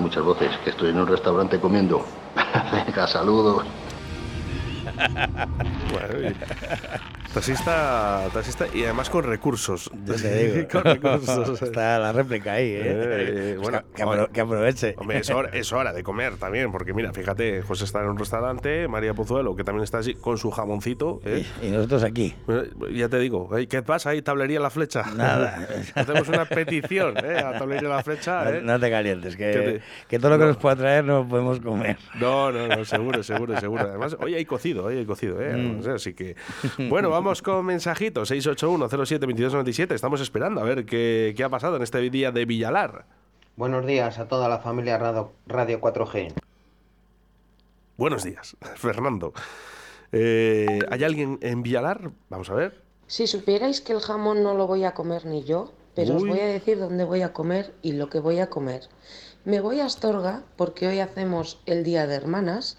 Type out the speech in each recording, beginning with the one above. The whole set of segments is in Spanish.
muchas voces, que estoy en un restaurante comiendo. Venga, saludos. taxista, taxista y además con recursos. Yo te digo. con recursos. Está la réplica ahí, ¿eh? Eh, Pues bueno, que, que apro- que aproveche. Hombre, es hora, es hora de comer también, porque mira, fíjate, José está en un restaurante, María Pozuelo, que también está así con su jamoncito. ¿eh? Y, y nosotros aquí. Eh, Ya te digo, ¿eh? ¿qué pasa ahí? Tablería La Flecha. Nada. Hacemos una petición ¿eh? a Tablería La Flecha. ¿eh? No, no te calientes, que, te- que todo lo que no. nos pueda traer no podemos comer. No, no, no, seguro, seguro, seguro. Además, hoy hay cocido, hoy hay cocido, ¿eh? Mm. Así que. Bueno, vamos con mensajitos. 681-07-2297. Estamos esperando a ver qué, qué ha pasado en este día de Villalar. Buenos días a toda la familia Radio, Radio 4G. Buenos días, Fernando. Eh, ¿Hay alguien en Villalar? Vamos a ver. Si supierais que el jamón no lo voy a comer ni yo, pero os Uy. voy a decir dónde voy a comer y lo que voy a comer. Me voy a Astorga porque hoy hacemos el Día de Hermanas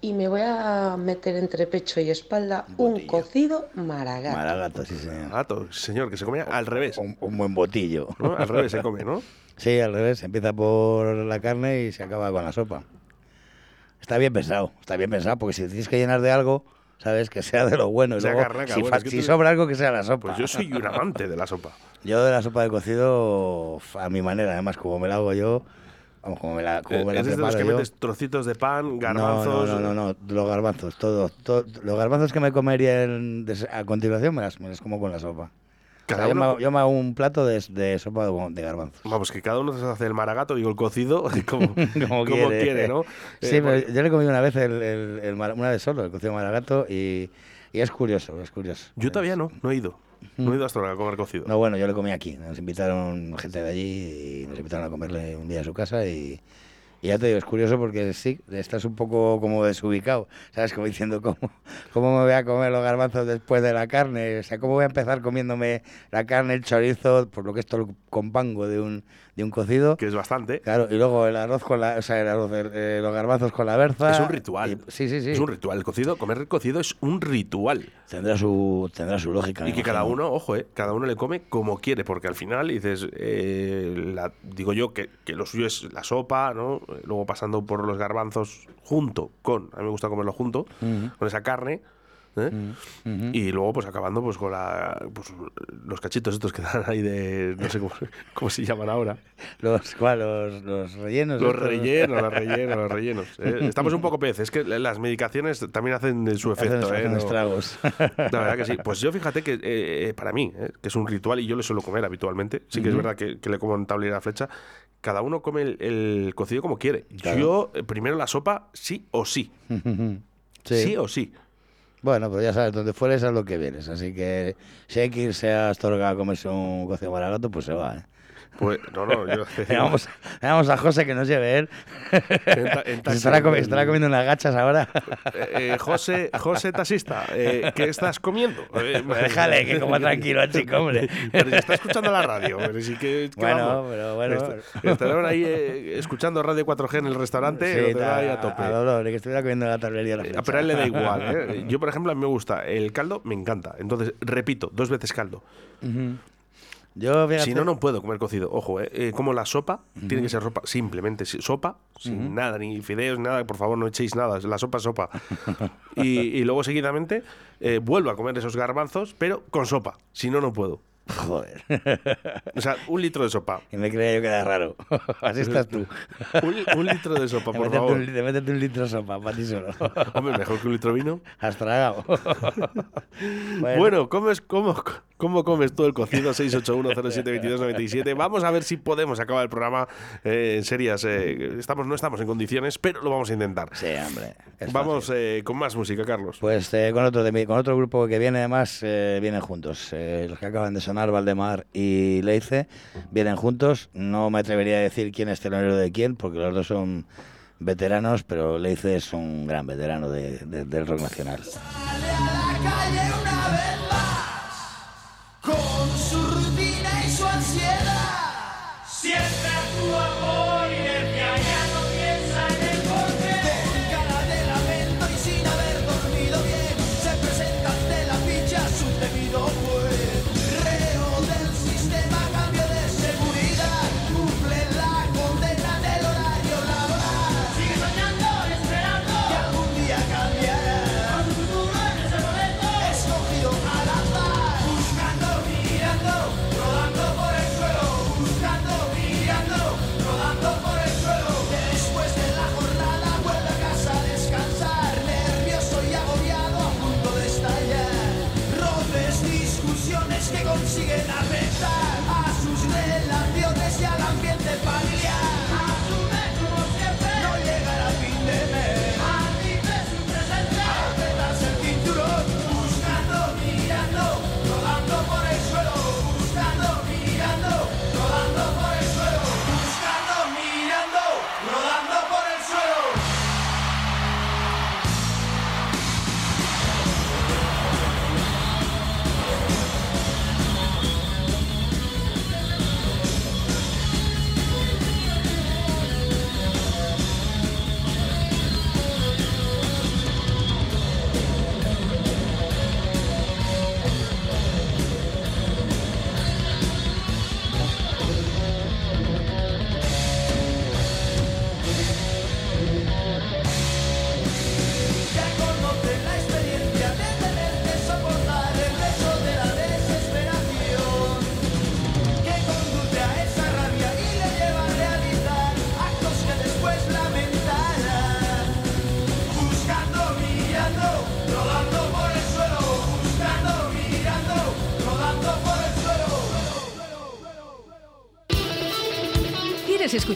y me voy a meter entre pecho y espalda un cocido maragato. Maragato, sí, señor. Gato, señor, que se comía al revés. Un, un buen botillo. ¿no? Al revés se come, ¿no? Sí, al revés. Empieza por la carne y se acaba con la sopa. Está bien pensado, está bien pensado, porque si tienes que llenar de algo, sabes que sea de lo bueno. Y Sea luego, carnaca, si, bueno, es que si tú- sobra algo, que sea la sopa. Pues yo soy un amante de la sopa. Yo de la sopa de cocido, a mi manera, además, como me la hago yo, vamos, como me la, como me la ¿Eres de los que yo. metes trocitos de pan, No, garbanzos? No, no, no, no, los garbanzos, todo, todo- los garbanzos que me comería en- a continuación me las, me las como con la sopa. O Cada sea, yo, me uno- hago, yo me hago un plato de, de sopa de, garbanzos. Vamos, que cada uno se hace el maragato, digo el cocido, como, como, como quiere. quiere. ¿no? Sí, Eh, pero yo le comí una vez, el, el- el una vez solo, el cocido maragato, y, y es curioso, es curioso. Yo todavía no, no he ido. No he ido hasta ahora a comer cocido. No, bueno, yo le comí aquí. Nos invitaron gente de allí y nos invitaron a comerle un día a su casa y, y ya te digo, es curioso porque sí, estás un poco como desubicado, ¿sabes? Como diciendo, ¿cómo, ¿cómo me voy a comer los garbanzos después de la carne? O sea, ¿cómo voy a empezar comiéndome la carne, el chorizo, por lo que es todo el compango de un, de un cocido? Que es bastante. Claro, y luego el arroz con la, o sea, el arroz, el- eh, los garbanzos con la berza. Es un ritual. y- sí, sí, sí. Es un ritual. El cocido, comer el cocido es un ritual. Tendrá su, tendrá su lógica. Y que cada uno, ojo, eh, cada uno le come como quiere, porque al final dices, eh, la- digo yo que, que lo suyo es la sopa, ¿no? Luego pasando por los garbanzos junto con, a mí me gusta comerlo junto, con esa carne. ¿Eh? Y luego, pues acabando pues con la, pues, los cachitos estos que dan ahí de. No sé cómo, cómo se llaman ahora. Los, ¿cuál? Los, los rellenos. Los estos. rellenos, los rellenos, los rellenos. ¿eh? Estamos un poco peces. Es que las medicaciones también hacen su Hacen- efecto. ¿eh? hacen No- estragos. La verdad que sí. Pues yo fíjate que eh, para mí, eh, que es un ritual y yo le suelo comer habitualmente, sí que es verdad que, que le como en tablera flecha, cada uno come el, el cocido como quiere. Claro. Yo, eh, primero la sopa, sí o sí. Sí. Sí o sí. Bueno, pero ya sabes, donde fueres es lo que vienes. Así que si hay que irse a Astorga a comerse un cocido maragato, pues se va. ¿eh? Pues, no, no, yo. Vamos, vamos a José que nos lleve él. Estará, en- estará comiendo unas gachas ahora. Eh, eh, José, José Taxista, eh, ¿qué estás comiendo? Eh, Pues déjale que coma tranquilo al chico, hombre. Pero si está escuchando la radio, pero sí que, que Bueno, vamos. pero bueno. Est- Estarán ahí eh, escuchando Radio 4G en el restaurante, Sí, lo tendrá ahí a, tope. a dolor, que estuviera comiendo en la tablería. La Eh. Pero a él le da igual. ¿eh? Yo, por ejemplo, a mí me gusta el caldo, me encanta. Entonces, repito, dos veces caldo. Yo, Si no, no puedo comer cocido. Ojo, ¿eh? Eh, como la sopa, tiene que ser sopa, simplemente si- sopa, sin nada, ni fideos, nada. Por favor, no echéis nada. La sopa es sopa. y, y luego, seguidamente, eh, vuelvo a comer esos garbanzos, pero con sopa. Si no, no puedo. Joder. O sea, un litro de sopa. Y me creía yo que era raro. Así estás tú. Un, un litro de sopa, por métete, favor. un, métete un litro de sopa para ti solo. Hombre, mejor que un litro de vino. Has tragado. Bueno, ¿cómo, es, cómo, ¿cómo comes tú el cocido 681072297? Vamos a ver si podemos acabar el programa eh, en serias. eh, estamos, no estamos en condiciones, pero lo vamos a intentar. Sí, hombre. Vamos eh, con más música, Carlos. Pues con otro de mi- con otro grupo que viene además vienen juntos. Los que acaban de sonar, Valdemar y Leice, vienen juntos. No me atrevería a decir quién es telonero de quién, porque los dos son veteranos, pero Leice es un gran veterano de- de- del rock nacional.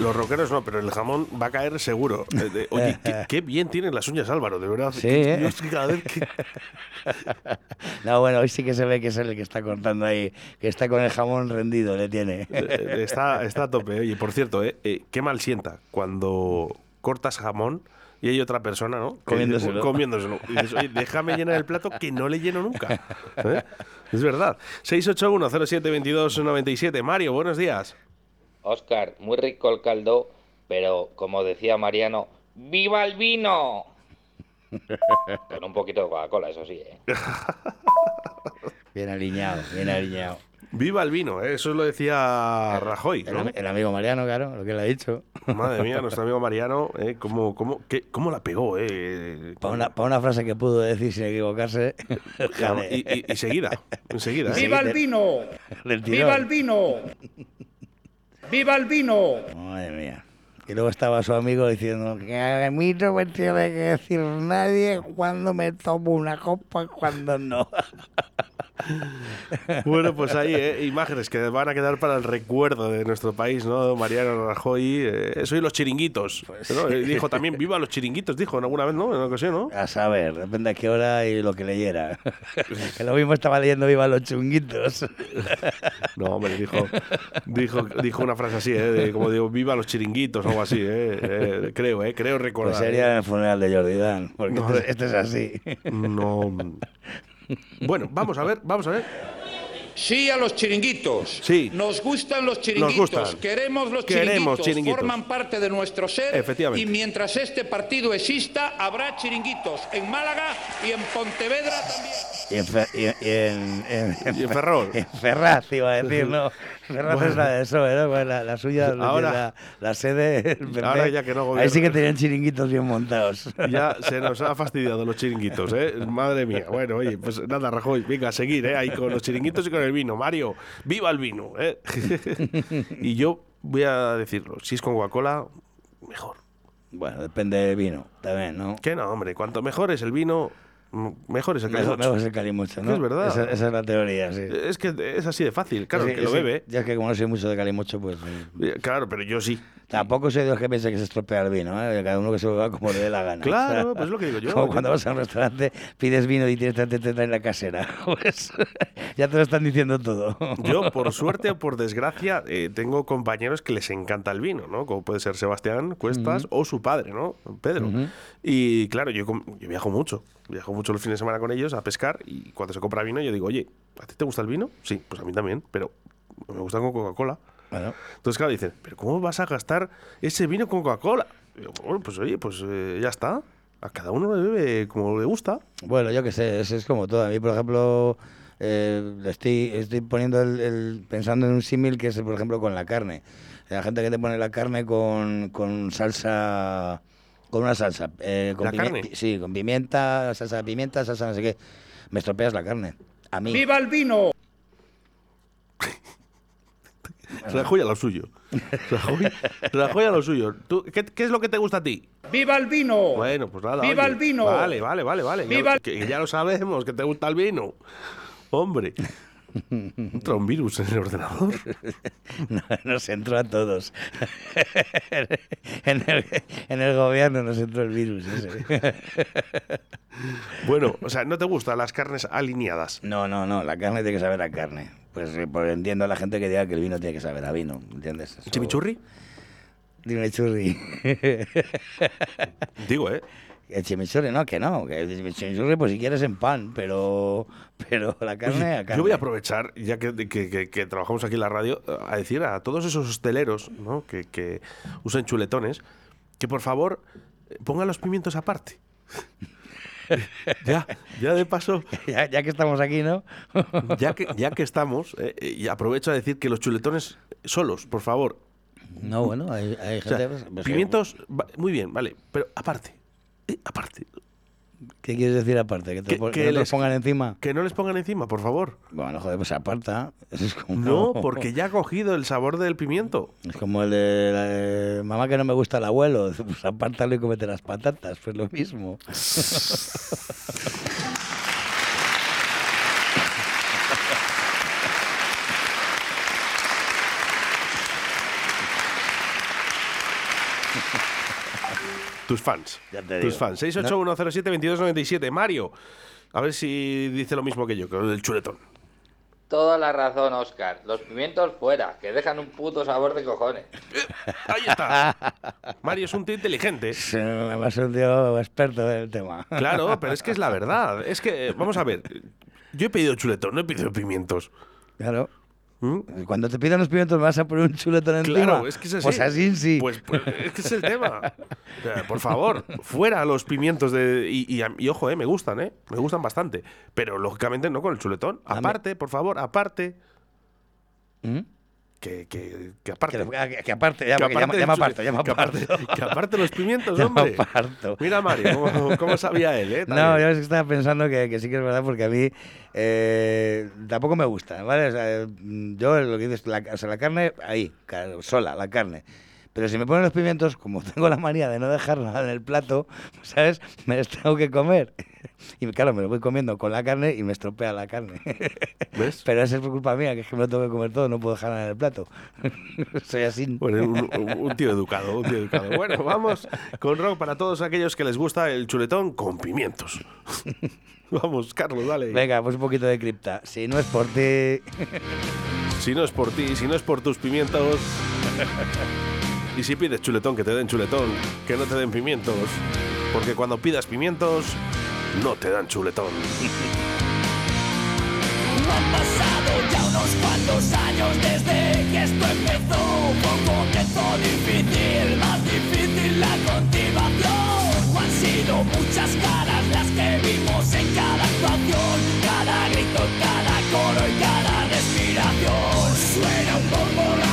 Los rockeros no, pero el jamón va a caer seguro. Eh, oye, qué, qué bien tienen las uñas Álvaro, de verdad. Sí, ¿eh? es que cada vez que- No, bueno, hoy sí que se ve que es el que está cortando ahí, que está con el jamón rendido, le tiene. Eh, está, está a tope. Oye, por cierto, eh, eh, qué mal sienta cuando cortas jamón y hay otra persona, ¿no? Comiéndoselo. comiéndoselo. Y dices, oye, déjame llenar el plato que no le lleno nunca. ¿Eh? Es verdad. 681-07-22-97. Mario, buenos días. Oscar, muy rico el caldo, pero como decía Mariano, ¡viva el vino! Con un poquito de Coca-Cola, eso sí, ¿eh? Bien alineado, bien alineado. Viva el vino, ¿eh? eso lo decía Rajoy. El, ¿no? el amigo Mariano, claro, lo que le ha dicho. Madre mía, nuestro amigo Mariano, ¿eh? ¿Cómo, cómo, qué- cómo la pegó? Eh? Para una, pa' una frase que pudo decir sin equivocarse. Y, y- y seguida, enseguida. ¿eh? ¡Viva el vino! ¡Viva el vino! ¡Viva el vino! Madre mía. Y luego estaba su amigo diciendo que a mí no me tiene que decir nadie cuando me tomo una copa y cuando no. Bueno, pues ahí, ¿eh? imágenes que van a quedar para el recuerdo de nuestro país, ¿no? Mariano Rajoy, eh, eso y los chiringuitos. Pues ¿no? Dijo también, viva los chiringuitos, dijo en alguna vez, ¿no? En una ocasión, ¿no? A saber, depende a qué hora y lo que leyera. que lo mismo estaba leyendo Viva los chunguitos. No, hombre, dijo, dijo, dijo una frase así, ¿eh? De, como digo, viva los chiringuitos algo así, ¿eh? Eh, creo, ¿eh? Creo recordar. Pues sería en el funeral de Jordi Dan, porque No, este, este es así. No. Bueno, vamos a ver, vamos a ver. Sí a los chiringuitos. Sí. Nos gustan los chiringuitos. gustan. Queremos los Queremos chiringuitos. chiringuitos. Forman parte de nuestro ser. Efectivamente. Y mientras este partido exista, habrá chiringuitos en Málaga y en Pontevedra también. Y en, Fe- y en, y en, en- Y en Ferrol. En Ferraz, iba a decir, ¿no? Ferraz Bueno. es la de eso. Pues la, la suya, la- Ahora- la, la sede. PP. Ahora ya que no Ahí sí que tenían chiringuitos bien montados. Ya se nos ha fastidiado los chiringuitos, ¿eh? Madre mía. Bueno, oye, pues nada, Rajoy, venga, a seguir, ¿eh? Ahí con los chiringuitos y con el vino. Mario, viva el vino, ¿eh? y yo voy a decirlo, si es con Coca-Cola, mejor. Bueno, depende del vino, también, ¿no? Que no, hombre, cuanto mejor es el vino, mejor es el Mejor, calimocho. mejor es el ¿no? Es verdad. Esa, esa es la teoría, sí. Es que es así de fácil, claro, el que lo bebe. Ya es que como no soy mucho de calimocho, pues... eh, eh, Claro, pero yo sí. Tampoco soy de los que piensa que se estropea el vino, ¿eh? Cada uno que se lo beba como le dé la gana. Claro, pues es lo que digo yo. Como cuando vas a un restaurante, pides vino y tienes te traen la casera. Pues ya te lo están diciendo todo. Yo, por suerte o por desgracia, eh, tengo compañeros que les encanta el vino, ¿no? Como puede ser Sebastián Cuestas o su padre, ¿no? Pedro. Y claro, yo, yo viajo mucho. Viajo mucho los fines de semana con ellos a pescar y cuando se compra vino yo digo, oye, ¿a ti te gusta el vino? Sí, pues a mí también, pero me gusta con Coca-Cola. Bueno, Entonces, claro, dicen, ¿pero cómo vas a gastar ese vino con Coca-Cola? Bueno, pues oye, pues eh, ya está. A cada uno le bebe como le gusta. bueno, yo qué sé, es, es como todo. A mí, por ejemplo, eh, estoy, estoy poniendo el, el- pensando en un símil que es, por ejemplo, con la carne. La gente que te pone la carne con, con salsa, con una salsa. eh, con ¿La carne? Sí, con pimienta, salsa de pimienta, salsa no sé qué. Me estropeas la carne. A mí. ¡Viva el vino! Rajoy a lo suyo. Rajoy, Rajoy a lo suyo. ¿Tú, qué, qué es lo que te gusta a ti? ¡Viva el vino! Bueno, pues nada. ¡Viva oye. el vino! Vale, vale, vale, vale. Ya, ¡Viva lo- el- que ya lo sabemos, que te gusta el vino. Hombre. Entra un virus en el ordenador. No, nos entró a todos. en, el, en el gobierno nos entró el virus ese. Bueno, o sea, ¿no te gustan las carnes alineadas? No, no, no, la carne tiene que saber a carne. Pues eh, por- entiendo a la gente que diga que el vino tiene que saber a vino, ¿entiendes? Eso- ¿Chimichurri? Dime churri. Digo, ¿eh? El chimichurri, no, que no. Que el chimichurri, pues si quieres en pan, pero, pero la carne, Oye, a carne. Yo voy a aprovechar, ya que, que- que- que trabajamos aquí en la radio, a decir a todos esos hosteleros ¿no? que, que usan chuletones que por favor pongan los pimientos aparte. ya, ya de paso, ya, ya que estamos aquí, ¿no? ya que, ya que estamos, eh, y aprovecho a decir que los chuletones solos, por favor. No, bueno, hay, hay O sea, gente... pues, pues, pimientos, muy bien, vale, pero aparte, aparte. ¿Qué quieres decir aparte? ¿Que, te, Que- pon- que que no te les- pongan encima? Que no les pongan encima, por favor. Bueno, joder, pues aparta. Eso es como... No, porque ya ha cogido el sabor del pimiento. Es como el de, la de, mamá que no me gusta el abuelo, pues apártalo y comete las patatas, pues lo mismo. Tus fans. Ya te Tus digo. fans. 681072297. Mario. A ver si dice lo mismo que yo, que lo del chuletón. Toda la razón, Oscar. Los pimientos fuera, que dejan un puto sabor de cojones. Ahí está. Mario es un tío inteligente. Además es un tío experto en el tema. Claro, pero es que es la verdad. Es que, vamos a ver. Yo he pedido chuletón, no he pedido pimientos. Claro. ¿Mm? Cuando te piden los pimientos, ¿me vas a poner un chuletón encima? Claro, es que es así. Pues así sí. Pues, pues, es que es el tema. O sea, por favor, fuera los pimientos de. Y, y- y ojo, eh, me gustan, ¿eh? Me gustan bastante. Pero lógicamente no con el chuletón. Aparte, por favor, aparte. ¿Mm? Que, que, que aparte. Que, que- que aparte, llama, el llama chule- aparto, llama aparte, aparto. que aparte los pimientos, Llama hombre. aparto. Mira, Mario, cómo, cómo sabía él, ¿eh? No, yo estaba pensando que, que sí que es verdad porque a mí eh, tampoco me gusta, ¿vale? O sea, yo lo que dices, la, o sea, la carne ahí, sola, la carne. Pero si me ponen los pimientos, como tengo la manía de no dejar nada en el plato, ¿sabes? Me los tengo que comer. Y claro, me lo voy comiendo con la carne y me estropea la carne. ¿Ves? Pero eso es por culpa mía, que es que me lo tengo que comer todo, no puedo dejar nada en el plato. Soy así. Bueno, un- un tío educado, un tío educado. Bueno, vamos con rock para todos aquellos que les gusta el chuletón con pimientos. Vamos, Carlos, dale. Venga, pues un poquito de cripta. Si no es por ti... Si no es por ti, si no es por tus pimientos. Y si pides chuletón, que te den chuletón, que no te den pimientos. Porque cuando pidas pimientos, no te dan chuletón. Han pasado ya unos cuantos años desde que esto empezó. Poco tiempo difícil, más difícil la continuación. Han sido muchas caras las que vimos en cada actuación. Cada grito, cada coro y cada respiración. Suena un poco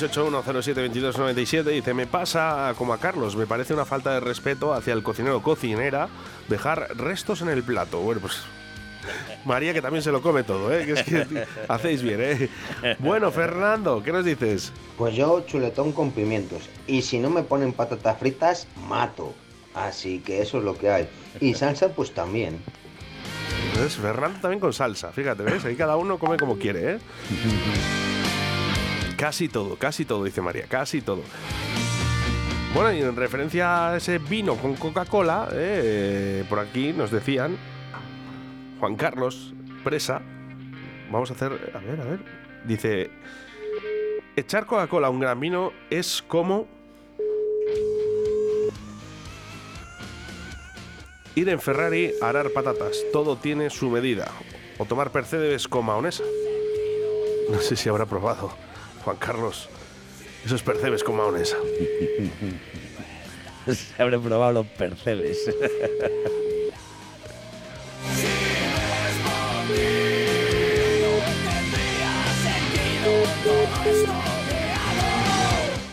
...681072297... dice... Me pasa como a Carlos... ...me parece una falta de respeto hacia el cocinero o cocinera... ...dejar restos en el plato... ...bueno, pues... María que también se lo come todo, ¿eh? Que es que hacéis bien, ¿eh? Bueno, Fernando, ¿qué nos dices? Pues yo chuletón con pimientos. Y si no me ponen patatas fritas, mato. Así que eso es lo que hay. Y salsa, pues también. ¿Ves? Fernando también con salsa, fíjate, ¿ves? Ahí cada uno come como quiere, ¿eh? casi todo, casi todo, dice María, casi todo. Bueno, y en referencia a ese vino con Coca-Cola, eh, por aquí nos decían, Juan Carlos Presa, vamos a hacer, a ver, a ver, dice, echar Coca-Cola a un gran vino es como ir en Ferrari a arar patatas, todo tiene su medida, o tomar percebes con maonesa. No sé si habrá probado, Juan Carlos, esos percebes con maonesa. Se habré probado los percebes.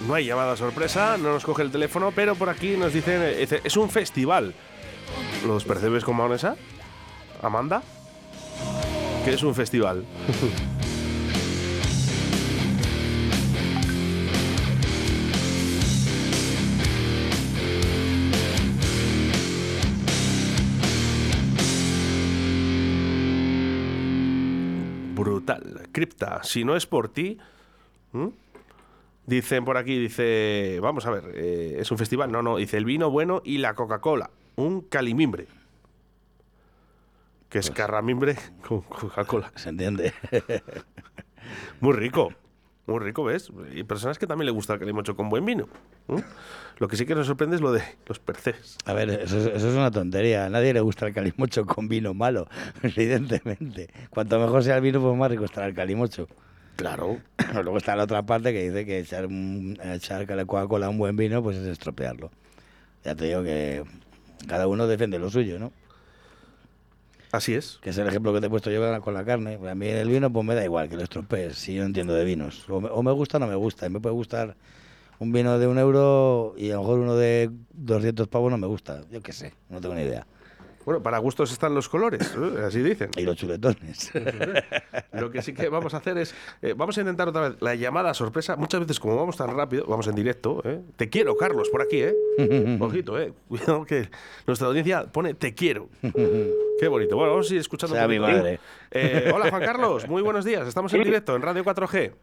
No hay llamada sorpresa, no nos coge el teléfono, pero por aquí nos dicen, dice, es un festival. ¿Los percebes con maonesa? ¿Amanda? ¿Qué es un festival? Cripta, si no es por ti... Dicen por aquí, dice, vamos a ver, eh, es un festival, no, no, dice el vino bueno y la Coca-Cola, un calimimbre. Que es carramimbre con Coca-Cola. Se entiende. Muy rico, muy rico, ¿ves? Y personas que también le gusta el calimocho con buen vino. Lo que sí que nos sorprende es lo de los percebes. A ver, eso, es- eso es una tontería. A nadie le gusta el calimocho con vino malo, evidentemente. Cuanto mejor sea el vino, pues más rico estará el calimocho. Claro. Luego está la otra parte que dice que echar, echar Coca-Cola a un buen vino, pues es estropearlo. Ya te digo que cada uno defiende lo suyo, ¿no? Así es. Que es el ejemplo que te he puesto yo con la- carne. A mí el vino, pues me da igual que lo estropees, si yo no entiendo de vinos. O me, o me gusta o no me gusta. Y me puede gustar un vino de un euro y a lo mejor uno de 200 pavos no me gusta. Yo qué sé, no tengo ni idea. Bueno, para gustos están los colores, ¿eh? así dicen. Y los chuletones. Lo que sí que vamos a hacer es, eh, vamos a intentar otra vez la llamada sorpresa. Muchas veces, como vamos tan rápido, vamos en directo. ¿eh? Te quiero, Carlos, por aquí, ¿eh? Ojito, ¿eh? Cuidado que nuestra audiencia pone te quiero. Qué bonito. Bueno, vamos a ir escuchando Sea mi madre. Eh, hola, Juan Carlos. Muy buenos días. Estamos en directo en Radio 4G.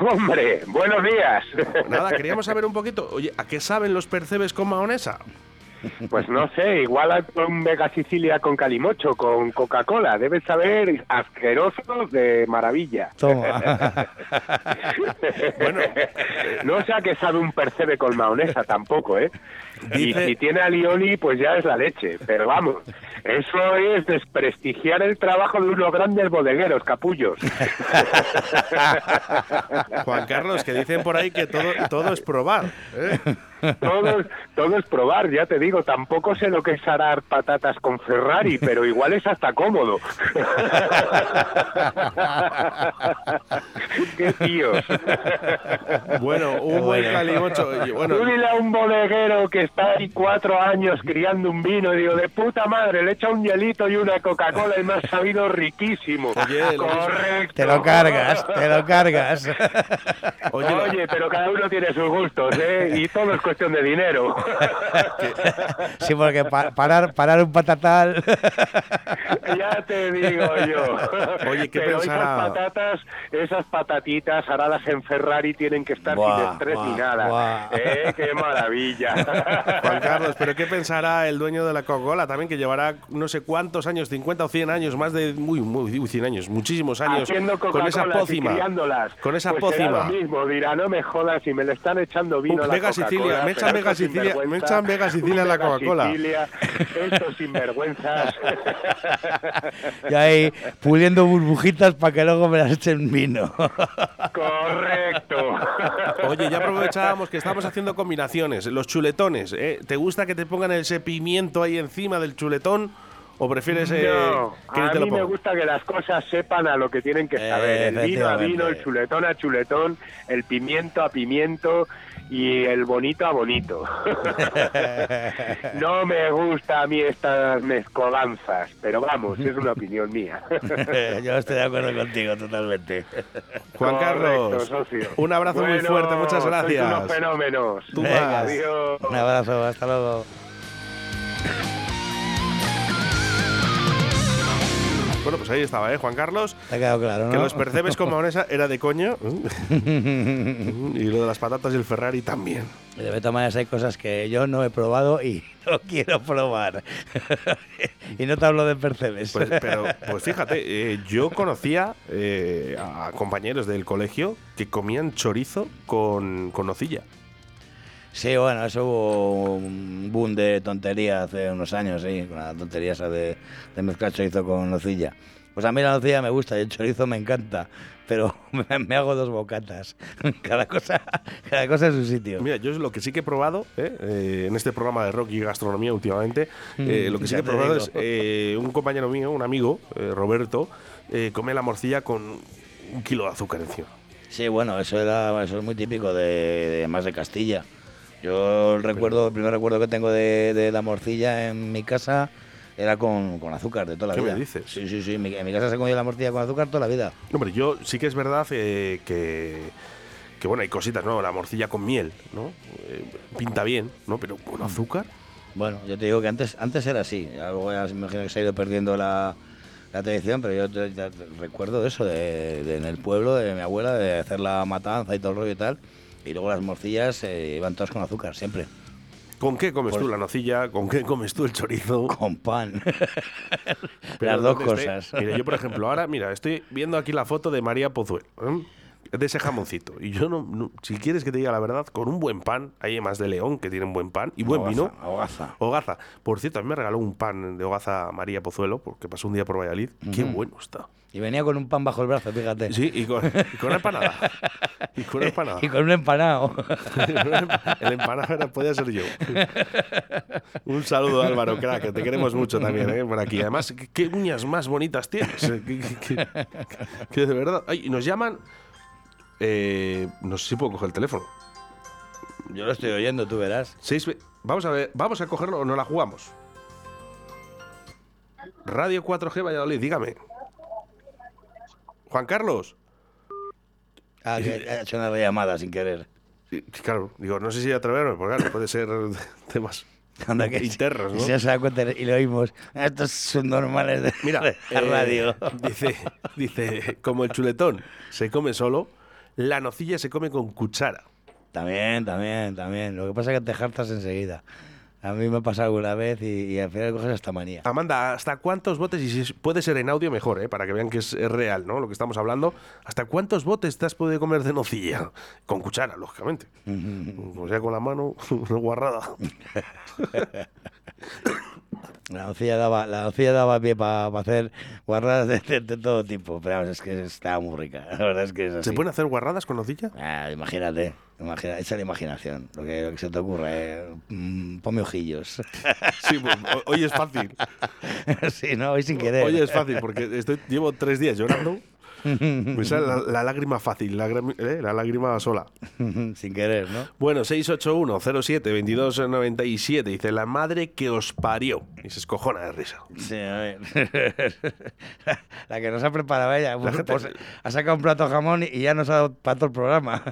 Hombre, buenos días. Nada, queríamos saber un poquito, oye, ¿a qué saben los percebes con maonesa? Pues no sé, igual a un Mega Sicilia con calimocho, con Coca-Cola. Debes saber asquerosos de maravilla. Toma. bueno, no sé a qué sabe un percebe con maonesa tampoco, ¿eh? Y si tiene alioli, pues ya es la leche. Pero vamos, eso es desprestigiar el trabajo de unos grandes bodegueros, capullos. Juan Carlos, que dicen por ahí que todo, todo es probar. ¿eh? Todo, es- todo es probar, ya te digo, tampoco sé lo que es arar patatas con Ferrari, pero igual es hasta cómodo. ¡Qué tíos! Bueno, un buen calimocho. bueno, Tú dile a un bodeguero que está ahí cuatro años criando un vino y digo, de puta madre, le echa un hielito y una Coca-Cola y me ha sabido riquísimo. Oye, Correcto. Te lo cargas, te lo cargas. Oye, Oye, pero cada uno tiene sus gustos, ¿eh? Y todo es cuestión de dinero. Sí, porque pa- parar, parar un patatal. ya te digo yo. Oye, ¿qué Pero pensará? esas patatas, esas patatitas aradas en Ferrari tienen que estar Buah, sin estrés ni buah, nada. buah. ¿Eh? ¡Qué maravilla! Juan Carlos, pero ¿qué pensará el dueño de la Coca-Cola también que llevará no sé cuántos años, 50 o 100 años, más de muy, muy, uy, 100 años, muchísimos años con esa pócima? Con esa Pues será pócima. lo mismo, dirá, no me jodas si me le están echando vino Uh, a la Coca-Cola. Sicilia, me echan estos Sicilia, me echan Mega Sicilia en la Coca-Cola. Sicilia, estos sinvergüenzas. Y ahí puliendo burbujitas para que luego me las echen vino. Correcto. Oye, ya aprovechábamos que estamos haciendo combinaciones. Los chuletones, ¿eh? ¿te gusta que te pongan ese pimiento ahí encima del chuletón o prefieres eh, No, que a te lo mí me gusta que las cosas sepan a lo que tienen que saber. el vino a vino, el chuletón a chuletón, el pimiento a pimiento y el bonito a bonito. no me gusta a mí estas mezcolanzas, pero vamos, es una opinión mía. Yo estoy de acuerdo contigo totalmente. Juan Correcto, Carlos, socio. un abrazo muy fuerte, muchas sois gracias. unos fenómenos. Tú Venga. Adiós. Un abrazo, hasta luego. Bueno, pues ahí estaba, ¿eh, Juan Carlos? Te ha quedado claro, ¿no? Que los percebes con mayonesa era de coño. y lo de las patatas y el Ferrari también. Y de todas maneras hay cosas que yo no he probado y no quiero probar. y no te hablo de percebes. Pues, pero, pues fíjate, eh, yo conocía eh, a compañeros del colegio que comían chorizo con, con nocilla. Sí, bueno, eso hubo un boom de tontería hace unos años, sí, con la tontería esa de, de mezclar chorizo con nocilla. Pues a mí la nocilla me gusta y el chorizo me encanta, pero me, me hago dos bocatas. Cada cosa, cada cosa en su sitio. Mira, yo es lo que sí que he probado ¿eh? Eh, en este programa de rock y gastronomía últimamente, eh, Mm, lo que sí que he probado digo. es eh, un compañero mío, un amigo, eh, Roberto, eh, come la morcilla con un kilo de azúcar encima. Sí, bueno, eso era eso es muy típico de, de más de Castilla. Yo el recuerdo, el primer recuerdo que tengo de, de la morcilla en mi casa era con, con azúcar de toda la ¿Qué vida. me dices? Sí, sí, sí. En mi, en mi casa se comía la morcilla con azúcar toda la vida. Hombre, yo sí que es verdad eh, que, que, bueno, hay cositas, ¿no? La morcilla con miel, ¿no? Eh, pinta bien, ¿no? Pero con azúcar. Bueno, yo te digo que antes, antes era así. Luego ya me imagino que se ha ido perdiendo la, la tradición, pero yo te- ya te- recuerdo eso de, de en el pueblo de mi abuela, de hacer la matanza y todo el rollo y tal. Y luego las morcillas eh, iban todas con azúcar, siempre. ¿Con qué comes Pues- tú la nocilla? ¿Con qué comes tú el chorizo? Con pan. Pero las dos cosas. Mira, yo por ejemplo, ahora, mira, estoy viendo aquí la foto de María Pozuelo, ¿eh? De ese jamoncito. Y yo no, no- si quieres que te diga la verdad, con un buen pan, hay más de León que tienen buen pan y buen Hogaza, vino. hogaza. Hogaza. Por cierto, a mí me regaló un pan de hogaza María Pozuelo, porque pasó un día por Valladolid. Qué Ujú. bueno está. Y venía con un pan bajo el brazo, fíjate. Sí, y con, y con empanada. Y con empanada. Y con un empanado. El empanado era- podía ser yo. Un saludo, Álvaro, crack, que te queremos mucho también, ¿eh? Por aquí. Además, ¿qué, qué uñas más bonitas tienes? Que, que- que- que de verdad. Ay, nos llaman. Eh, no sé si puedo coger el teléfono. Yo lo estoy oyendo, tú verás. Seis vamos a ver, ¿vamos a cogerlo o no la jugamos? Radio 4G Valladolid, dígame. Juan Carlos. Ah, que ha hecho una llamada sin querer. Y, Claro, digo, no sé si atreverme, porque claro, puede ser temas Anda, que internos, se da cuenta y lo oímos. Estos son normales de Mira, la eh, radio. Dice, dice, como el chuletón se come solo, la nocilla se come con cuchara. También, también, también. Lo que pasa es que te jartas enseguida. A mí me ha pasado alguna vez y, y al final coges esta manía. Amanda, ¿hasta cuántos botes, y si puede ser en audio mejor, ¿eh? para que vean que es, es real, ¿no? Lo que estamos hablando, ¿hasta cuántos botes te has podido comer de nocilla? Con cuchara, lógicamente. O sea, con la mano, guarrada. La nocilla daba, la nocilla daba pie para hacer guarradas de, de- de todo tipo. Pero es que estaba muy rica. La verdad es que es así. ¿Se pueden hacer guarradas con nocilla? Ah, imagínate, imagina, echa la imaginación, lo que, lo que se te ocurre. eh. Mm, ponme ojillos. Sí, pues, ho- hoy es fácil. sí, no, hoy sin querer. Hoy es fácil, porque estoy, llevo tres días llorando. Me sale la, la lágrima fácil, la, ¿eh? la lágrima sola. sin querer, ¿no? Bueno, 681-07-2297. Dice, la madre que os parió. Y se escojona de risa. Sí, a ver. la que nos ha preparado ella. Gente- Pues, ha sacado un plato de jamón y ya nos ha dado para todo el programa.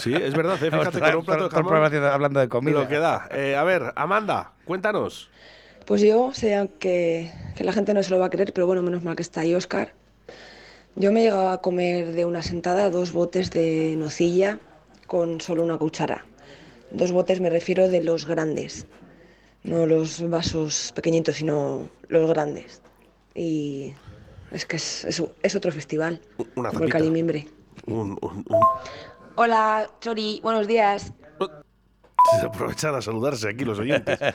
Sí, es verdad, ¿eh? fíjate, con un plato de Todo el programa jamón. haciendo- hablando de comida. Lo que da. Eh, a ver, Amanda, cuéntanos. Pues yo sé que, que la gente no se lo va a creer, pero bueno, menos mal que está ahí Oscar. Yo me he llegado a comer de una sentada dos botes de nocilla con solo una cuchara. Dos botes me refiero de los grandes, no los vasos pequeñitos, sino los grandes. Y es que es, es- es otro festival, Una como el. Calimimbre. Un, un- un- Hola, Chori, buenos días. Se aprovechan a saludarse aquí los oyentes.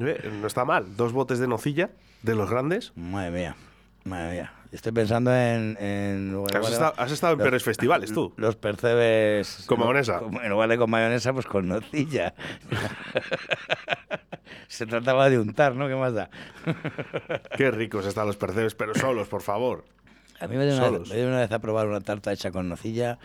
Eh, No está mal. Dos botes de nocilla, de los grandes. Madre mía, madre mía. Estoy pensando en... en lugar- Has estado- has estado en los- peores festivales, tú. Los percebes... Con mayonesa. En lugar de con mayonesa, pues con nocilla. Se trataba de untar, ¿no? ¿Qué más da? Qué ricos están los percebes, pero solos, por favor. A mí me dio, una, me dio una vez a probar una tarta hecha con nocilla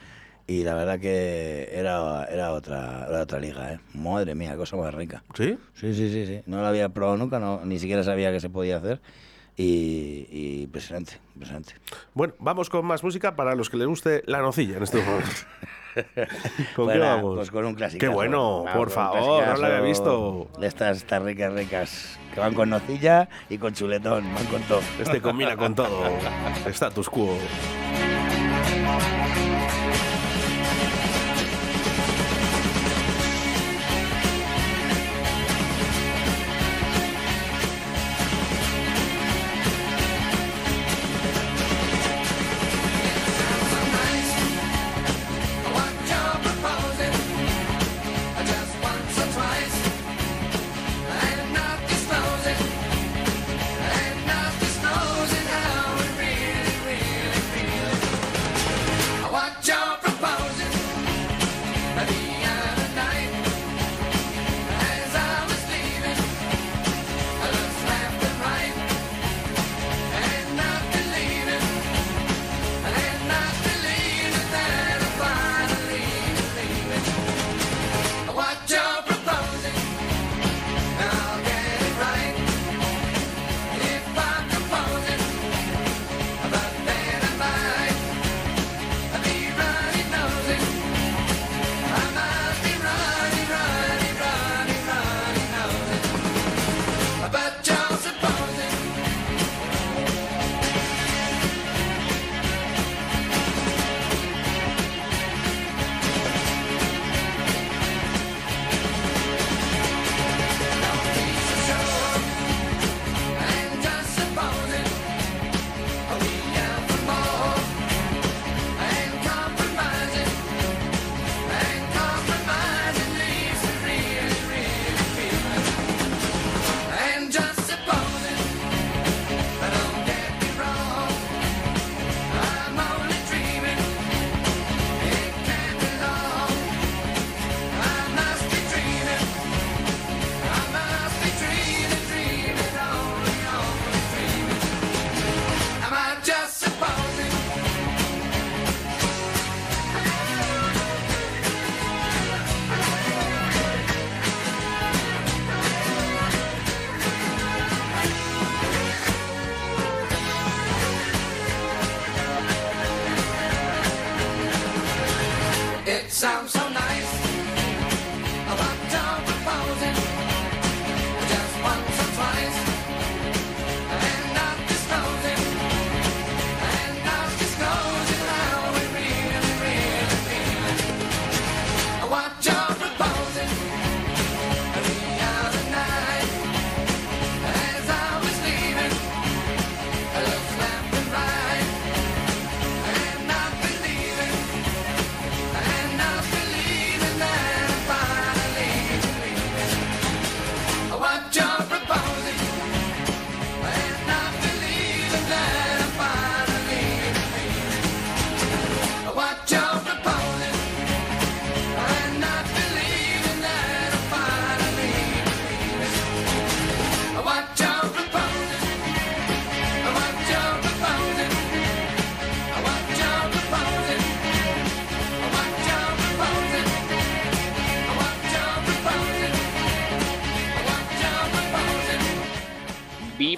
y la verdad que era, era, otra, era otra liga, ¿eh? Madre mía, cosa más rica. ¿Sí? Sí, sí, sí, sí. No la había probado nunca, no, ni siquiera sabía que se podía hacer. Y, y impresionante, impresionante. Bueno, vamos con más música para los que les guste la nocilla en este momento. ¿Con Bueno, qué vamos? Pues con un clásico. Qué bueno, por favor, no lo había visto. De estas, estas ricas, ricas, que van con nocilla y con chuletón, van con todo. Este combina con todo. Status quo.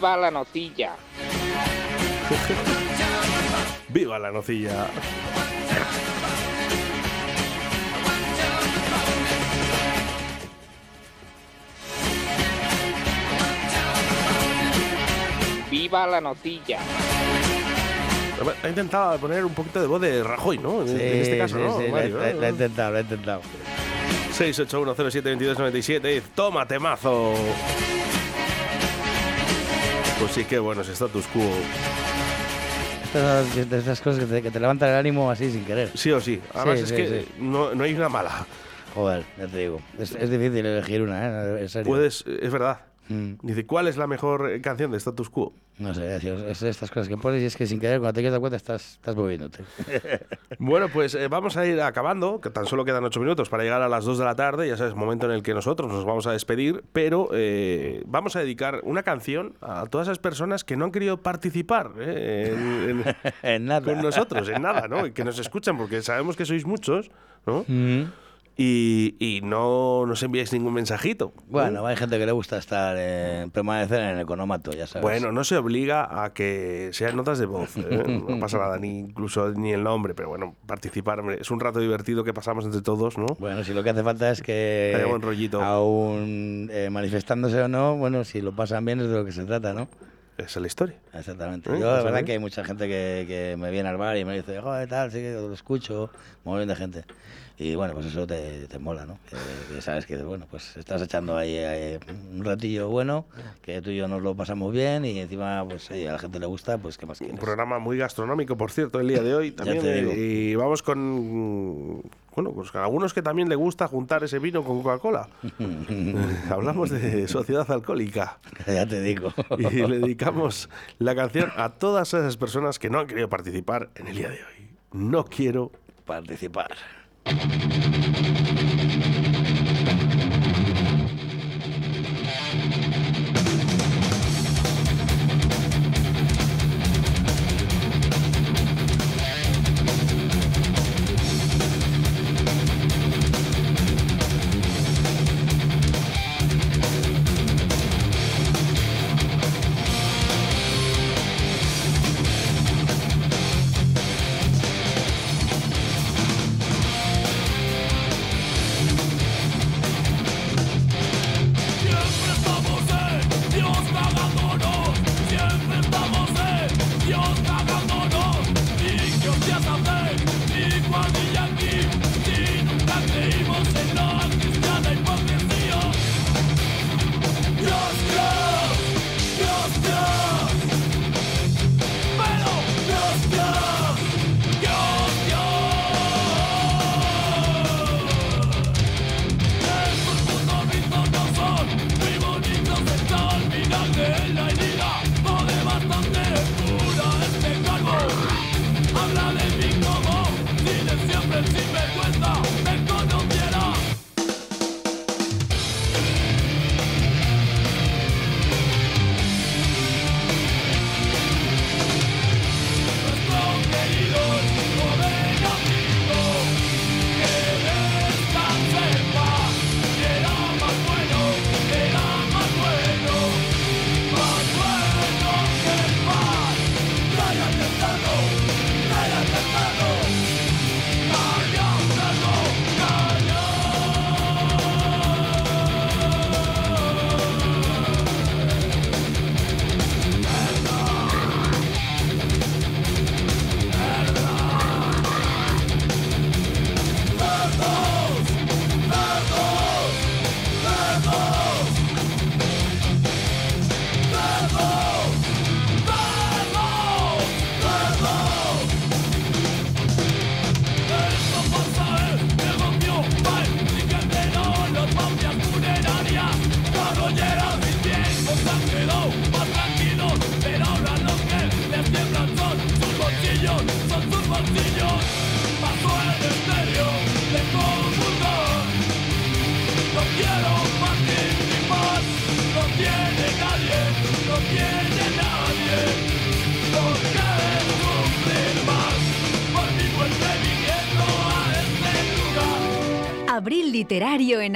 ¡Viva la nocilla! ¡Viva la nocilla! ¡Viva la nocilla! Ha intentado poner un poquito de voz de Rajoy, ¿no? En, Sí, en este caso, sí, ¿no? sí, la- Mario, la, ¿no? la he intentado, la he intentado. 681072297. ¡Toma, temazo! Pues sí, qué bueno es status quo. Estas, de esas cosas que te, que te levantan el ánimo así sin querer. Sí o sí. Además Sí, es sí, que sí. No, no hay una mala. Joder, ya te digo. Es, es difícil elegir una, ¿eh? En serio. Puedes, es verdad. Mm. Dice, ¿cuál es la mejor eh, canción de status quo? No sé, es, es de estas cosas que pones y es que sin querer, cuando te quieres dar cuenta, estás, estás moviéndote. Bueno, pues eh, vamos a ir acabando, que tan solo quedan ocho minutos para llegar a las 2 de la tarde, ya sabes, momento en el que nosotros nos vamos a despedir, pero eh, vamos a dedicar una canción a todas esas personas que no han querido participar eh, en, en- En nada. con nosotros, en nada, ¿no? Y que nos escuchan, porque sabemos que sois muchos, ¿no? Mm. Y, y no nos enviáis ningún mensajito. Bueno, hay gente que le gusta estar, eh, permanecer en el economato, ya sabes. Bueno, no se obliga a que sean notas de voz, ¿eh? no pasa nada, ni incluso ni el nombre, pero bueno, participar, es un rato divertido que pasamos entre todos, ¿no? Bueno, si lo que hace falta es que, Haya buen rollito. aún eh, manifestándose o no, bueno, si lo pasan bien es de lo que se trata, ¿no? Esa es la historia. Exactamente. ¿Eh? Yo, la ¿Vas a verdad ver? que hay mucha gente que, que me viene al bar y me dice, joder, tal, sí que lo escucho, muy bien de gente. Y bueno, pues eso te, te mola, ¿no? Que, que sabes que, bueno, pues estás echando ahí eh, un ratillo bueno, que tú y yo nos lo pasamos bien y encima, pues oye, a la gente le gusta, pues qué más Un quieres. programa muy gastronómico, por cierto, el día de hoy también. te eh, digo. Y vamos con. Bueno, pues con algunos que también le gusta juntar ese vino con Coca-Cola. Hablamos de sociedad alcohólica. ya te digo. Y le dedicamos la canción a todas esas personas que no han querido participar en el día de hoy. No quiero participar. Thank you.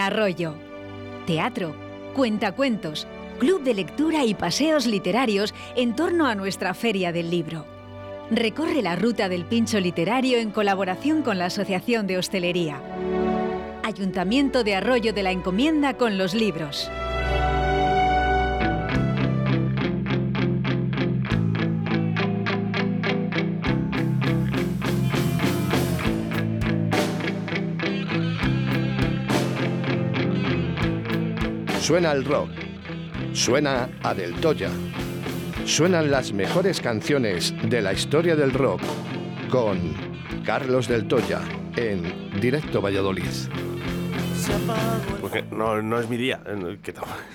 Arroyo. Teatro, cuentacuentos, club de lectura y paseos literarios en torno a nuestra Feria del Libro. Recorre la ruta del pincho literario en colaboración con la Asociación de Hostelería. Ayuntamiento de Arroyo de la Encomienda con los libros. Suena el rock. Suena a Del Toya. Suenan las mejores canciones de la historia del rock con Carlos Del Toya en Directo Valladolid. Porque no, no es mi día.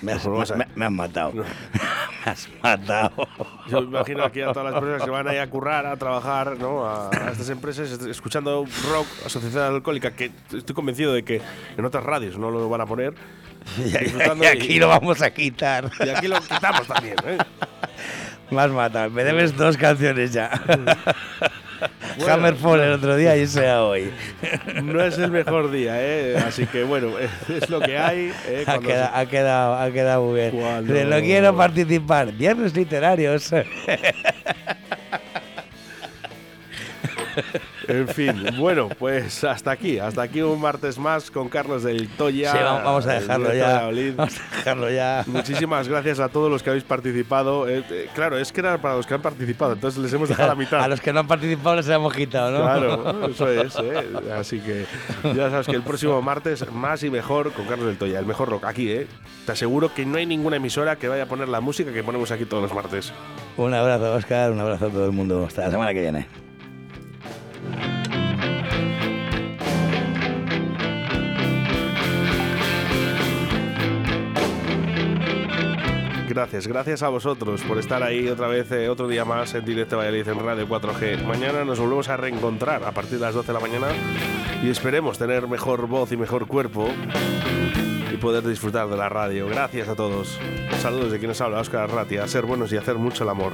Me has, vamos a- me- me has matado. me has matado. Yo me imagino aquí a todas las personas que van ahí a currar, a trabajar, ¿no? A, a estas empresas, escuchando rock, asociación alcohólica, que estoy convencido de que en otras radios no lo van a poner. Y, aquí lo vamos a quitar. Y aquí lo quitamos también, ¿eh? Me has matado. Me debes dos canciones ya. Hammerfall el otro día y sea hoy. No es el mejor día, ¿eh? Así que bueno, es lo que hay. ¿eh? Ha, quedado, ha, quedado, ha quedado muy bien. Cuando- No quiero participar. Viernes literarios. En fin, bueno, pues hasta aquí, hasta aquí un martes más con Carlos del Toya. Sí, vamos- a dejarlo ya. de. Vamos a dejarlo ya. Muchísimas gracias a todos los que habéis participado. Eh, eh, claro, es que era para los que han participado, entonces les hemos dejado la mitad. A los que no han participado les hemos quitado, ¿no? Claro, eso es. ¿eh? Así que ya sabes que el próximo martes más y mejor con Carlos del Toya, el mejor rock aquí, ¿eh? Te aseguro que no hay ninguna emisora que vaya a poner la música que ponemos aquí todos los martes. Un abrazo, Oscar. Un abrazo a todo el mundo. Hasta la semana que viene. Gracias, gracias a vosotros por estar ahí otra vez, eh, otro día más en directo Valladolid en Radio 4G. Mañana nos volvemos a reencontrar a partir de las 12 de la mañana y esperemos tener mejor voz y mejor cuerpo y poder disfrutar de la radio. Gracias a todos. Saludos de quien nos habla, Oscar Ratia. A ser buenos y hacer mucho el amor.